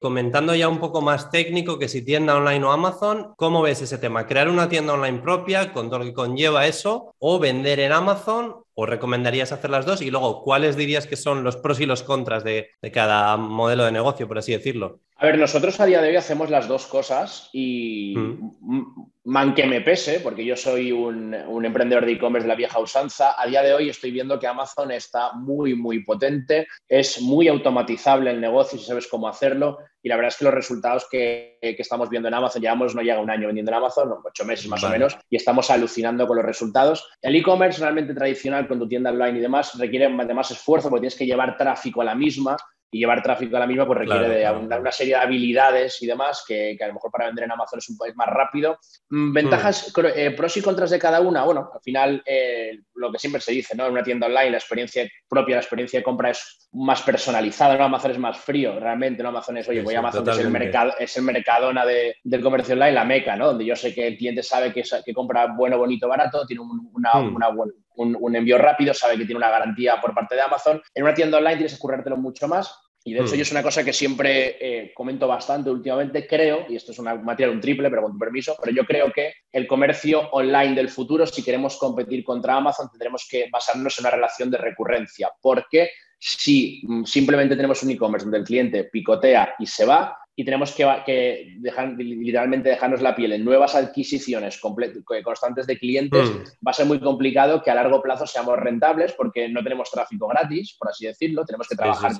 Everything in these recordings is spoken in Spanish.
comentando ya un poco más técnico que si tienda online o Amazon, ¿cómo ves ese tema? ¿Crear una tienda online propia con todo lo que conlleva eso o vender en Amazon ¿O recomendarías hacer las dos? Y luego, ¿cuáles dirías que son los pros y los contras de, cada modelo de negocio, por así decirlo? A ver, nosotros a día de hoy hacemos las dos cosas y mm. Man que me pese, porque yo soy un, emprendedor de e-commerce de la vieja usanza, a día de hoy estoy viendo que Amazon está muy, muy potente, es muy automatizable el negocio si sabes cómo hacerlo y la verdad es que los resultados que, estamos viendo en Amazon, llevamos no llega un año vendiendo en Amazon, ocho meses más o menos, y estamos alucinando con los resultados. El e-commerce realmente tradicional con tu tienda online y demás requiere de más esfuerzo porque tienes que llevar tráfico a la misma y llevar tráfico a la misma pues requiere de una, serie de habilidades y demás que, a lo mejor para vender en Amazon es un poco más rápido. Mm, ventajas, hmm. eh, pros y contras de cada una. Bueno, al final eh, lo que siempre se dice, ¿no? En una tienda online la experiencia propia, la experiencia de compra es más personalizada, ¿no? Amazon es más frío, realmente, ¿no? Amazon es, oye, voy a Amazon, que es el, mercado, es el mercadona del comercio online, la meca, ¿no? Donde yo sé que el cliente sabe que, que compra bueno, bonito, barato, tiene una, hmm. una, un, envío rápido, sabe que tiene una garantía por parte de Amazon. En una tienda online tienes que currártelo mucho más. Y de hecho, hmm. yo es una cosa que siempre eh, comento bastante últimamente. Creo, y esto es una materia, un triple, pero con tu permiso, pero yo creo que el comercio online del futuro, si queremos competir contra Amazon, tendremos que basarnos en una relación de recurrencia. Porque si mm, simplemente tenemos un e-commerce donde el cliente picotea y se va, y tenemos que, dejar, literalmente dejarnos la piel en nuevas adquisiciones constantes de clientes, mm. va a ser muy complicado que a largo plazo seamos rentables porque no tenemos tráfico gratis, por así decirlo, tenemos que trabajar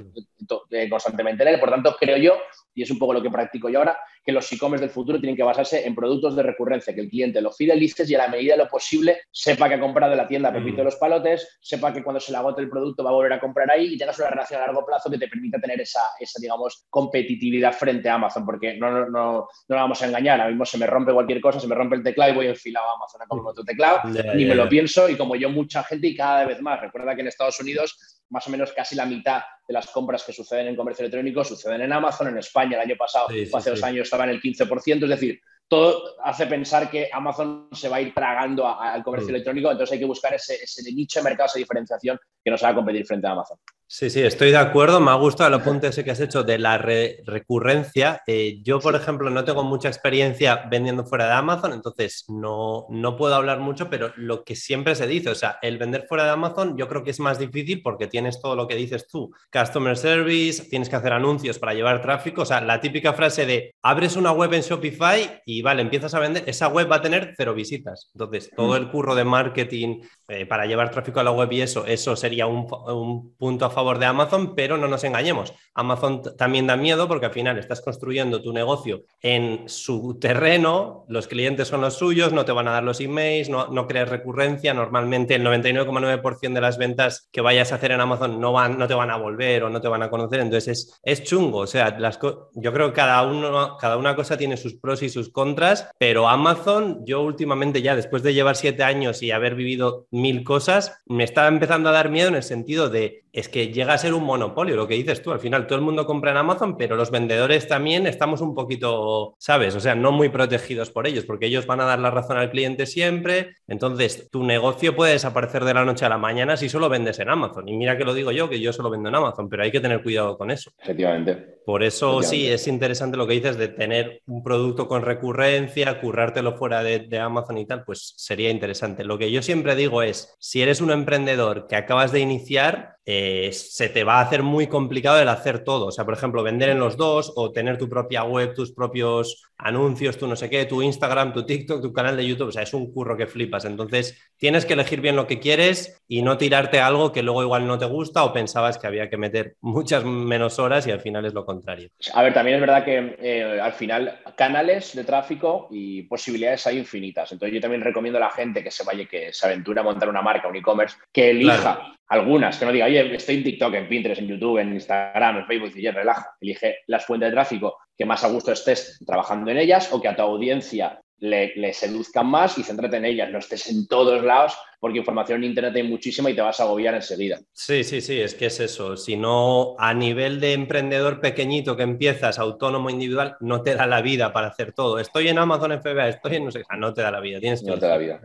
eh, constantemente en él. Por tanto, creo yo, y es un poco lo que practico yo ahora, que los e-commerce del futuro tienen que basarse en productos de recurrencia, que el cliente lo fidelices y a la medida de lo posible sepa que ha comprado en la tienda Pepito de mm. los Palotes, sepa que cuando se le agote el producto va a volver a comprar ahí y tengas una relación a largo plazo que te permita tener esa, esa digamos, competitividad frente Amazon, porque no, no, no, no vamos a engañar. Ahora mismo se me rompe cualquier cosa, se me rompe el teclado y voy enfilado a Amazon a comprar otro teclado, ni me lo pienso. Y como yo, mucha gente y cada vez más. Recuerda que en Estados Unidos, más o menos casi la mitad de las compras que suceden en comercio electrónico suceden en Amazon. En España, el año pasado, hace dos años, estaba en el 15%. Es decir, todo hace pensar que Amazon se va a ir tragando al comercio mm. electrónico, entonces hay que buscar ese, ese nicho de mercado, esa diferenciación que nos haga competir frente a Amazon. Sí, sí, estoy de acuerdo. Me ha gustado el apunte ese que has hecho de la recurrencia. Eh, yo, por ejemplo, no tengo mucha experiencia vendiendo fuera de Amazon, entonces no, no puedo hablar mucho, pero lo que siempre se dice, o sea, el vender fuera de Amazon yo creo que es más difícil porque tienes todo lo que dices tú, customer service, tienes que hacer anuncios para llevar tráfico, o sea, la típica frase de abres una web en Shopify y vale, empiezas a vender, esa web va a tener cero visitas. Entonces, todo el curro de marketing eh, para llevar tráfico a la web y eso, eso sería un, un punto a favor de Amazon, pero no nos engañemos. Amazon también da miedo porque al final estás construyendo tu negocio en su terreno, los clientes son los suyos, no te van a dar los emails, no, no creas recurrencia. Normalmente el 99,9% de las ventas que vayas a hacer en Amazon no, van, no te van a volver o no te van a conocer. Entonces es, chungo. O sea, las yo creo que cada, uno, cada una cosa tiene sus pros y sus contras, pero Amazon, yo últimamente ya después de llevar siete años y haber vivido mil cosas, me está empezando a dar miedo en el sentido de es que llega a ser un monopolio, lo que dices tú. Al final todo el mundo compra en Amazon, pero los vendedores también estamos un poquito, ¿sabes? O sea, no muy protegidos por ellos, porque ellos van a dar la razón al cliente siempre. Entonces, tu negocio puede desaparecer de la noche a la mañana si solo vendes en Amazon. Y mira que lo digo yo, que yo solo vendo en Amazon, pero hay que tener cuidado con eso. Efectivamente. Por eso sí, es interesante lo que dices de tener un producto con recurrencia, currártelo fuera de, de Amazon y tal, pues sería interesante. Lo que yo siempre digo es, si eres un emprendedor que acabas de iniciar, eh, se te va a hacer muy complicado el hacer todo. O sea, por ejemplo, vender en los dos o tener tu propia web, tus propios anuncios, tu no sé qué, tu Instagram, tu TikTok, tu canal de YouTube. O sea, es un curro que flipas. Entonces, tienes que elegir bien lo que quieres y no tirarte algo que luego igual no te gusta o pensabas que había que meter muchas menos horas y al final es lo contrario. A ver, también es verdad que eh, al final canales de tráfico y posibilidades hay infinitas. Entonces, yo también recomiendo a la gente que se vaya, que se aventura a montar una marca, un e-commerce, que elija algunas, que no diga, oye, estoy en TikTok, en Pinterest, en YouTube, en Instagram, en Facebook, y ya relaja. Elige las fuentes de tráfico que más a gusto estés trabajando en ellas o que a tu audiencia le, seduzcan más y céntrate en ellas. No estés en todos lados porque información en Internet hay muchísima y te vas a agobiar enseguida. Sí, sí, sí, es que es eso. Si no, a nivel de emprendedor pequeñito que empiezas, autónomo, individual, no te da la vida para hacer todo. Estoy en Amazon FBA, estoy en no sé, no te da la vida. Tienes que no te da la vida.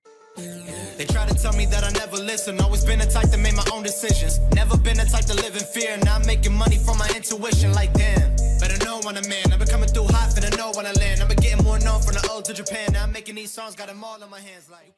They try to tell me that I never listen. Always been the type to make my own decisions. Never been the type to live in fear. Now I'm making money from my intuition. Like damn, better know on a man. I've been coming through hot, finna know when I land. I've been getting more known from the old to Japan. Now I'm making these songs, got them all in my hands like.